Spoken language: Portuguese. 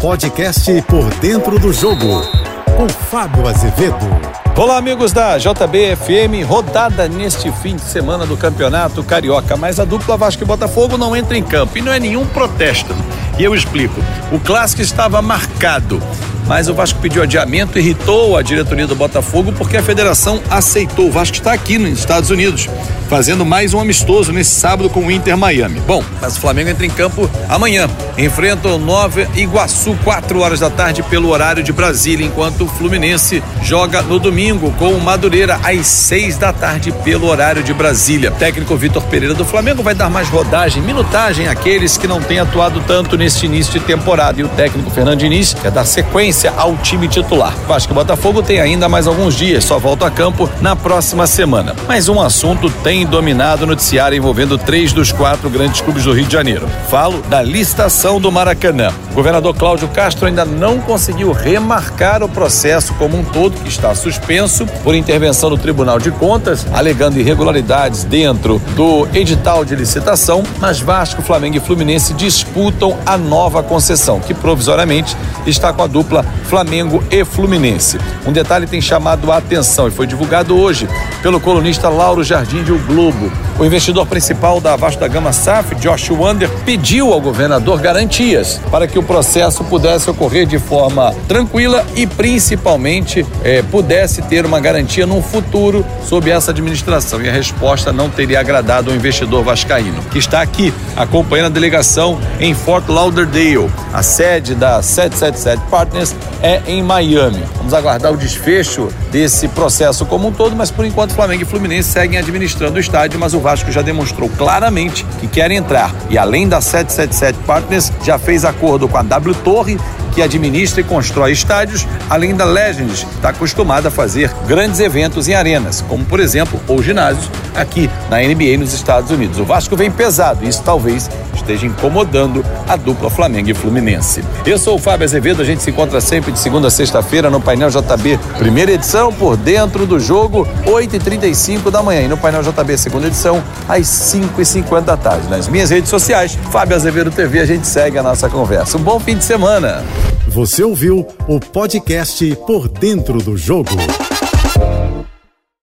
podcast Por Dentro do Jogo, com Fábio Azevedo. Olá, amigos da JBFM, rodada neste fim de semana do Campeonato Carioca, mas a dupla Vasco e Botafogo não entra em campo e não é nenhum protesto. E eu explico. O clássico estava marcado mas o Vasco pediu adiamento, irritou a diretoria do Botafogo porque a federação aceitou. O Vasco está aqui nos Estados Unidos, fazendo mais um amistoso nesse sábado com o Inter Miami. Bom, mas o Flamengo entra em campo amanhã. Enfrenta o Nova Iguaçu, 4 horas da tarde, pelo horário de Brasília, enquanto o Fluminense joga no domingo com o Madureira, às 6 da tarde, pelo horário de Brasília. O técnico Vitor Pereira do Flamengo vai dar mais rodagem, minutagem àqueles que não têm atuado tanto neste início de temporada. E o técnico Fernando Diniz quer dar sequência ao time titular. Vasco e Botafogo tem ainda mais alguns dias, só volta a campo na próxima semana. Mas um assunto tem dominado o noticiário envolvendo três dos quatro grandes clubes do Rio de Janeiro. Falo da listação do Maracanã. O governador Cláudio Castro ainda não conseguiu remarcar o processo como um todo, que está suspenso por intervenção do Tribunal de Contas, alegando irregularidades dentro do edital de licitação, mas Vasco, Flamengo e Fluminense disputam a nova concessão, que provisoriamente está com a dupla Flamengo e Fluminense. Um detalhe tem chamado a atenção e foi divulgado hoje pelo colunista Lauro Jardim de Globo. O investidor principal da Vasco da Gama SAF, Josh Wander, pediu ao governador garantias para que o processo pudesse ocorrer de forma tranquila e principalmente eh, pudesse ter uma garantia num futuro sob essa administração. E a resposta não teria agradado ao investidor vascaíno, que está aqui acompanhando a delegação em Fort Lauderdale, a sede da 777 Partners é em Miami. Vamos aguardar o desfecho desse processo como um todo, mas por enquanto Flamengo e Fluminense seguem administrando o estádio, mas o Vasco já demonstrou claramente que quer entrar. E além da 777 Partners, já fez acordo com a W Torre que administra e constrói estádios, além da Legends, está acostumada a fazer grandes eventos em arenas, como por exemplo o ginásio aqui na NBA nos Estados Unidos. O Vasco vem pesado e isso talvez esteja incomodando a dupla Flamengo e Fluminense. Eu sou o Fábio Azevedo, a gente se encontra sempre de segunda a sexta-feira no painel JB, primeira edição, por dentro do jogo, 8h35 da manhã. E no painel JB, segunda edição, às 5h50 da tarde. Nas minhas redes sociais, Fábio Azevedo TV, a gente segue a nossa conversa. Um bom fim de semana. Você ouviu o podcast Por Dentro do Jogo.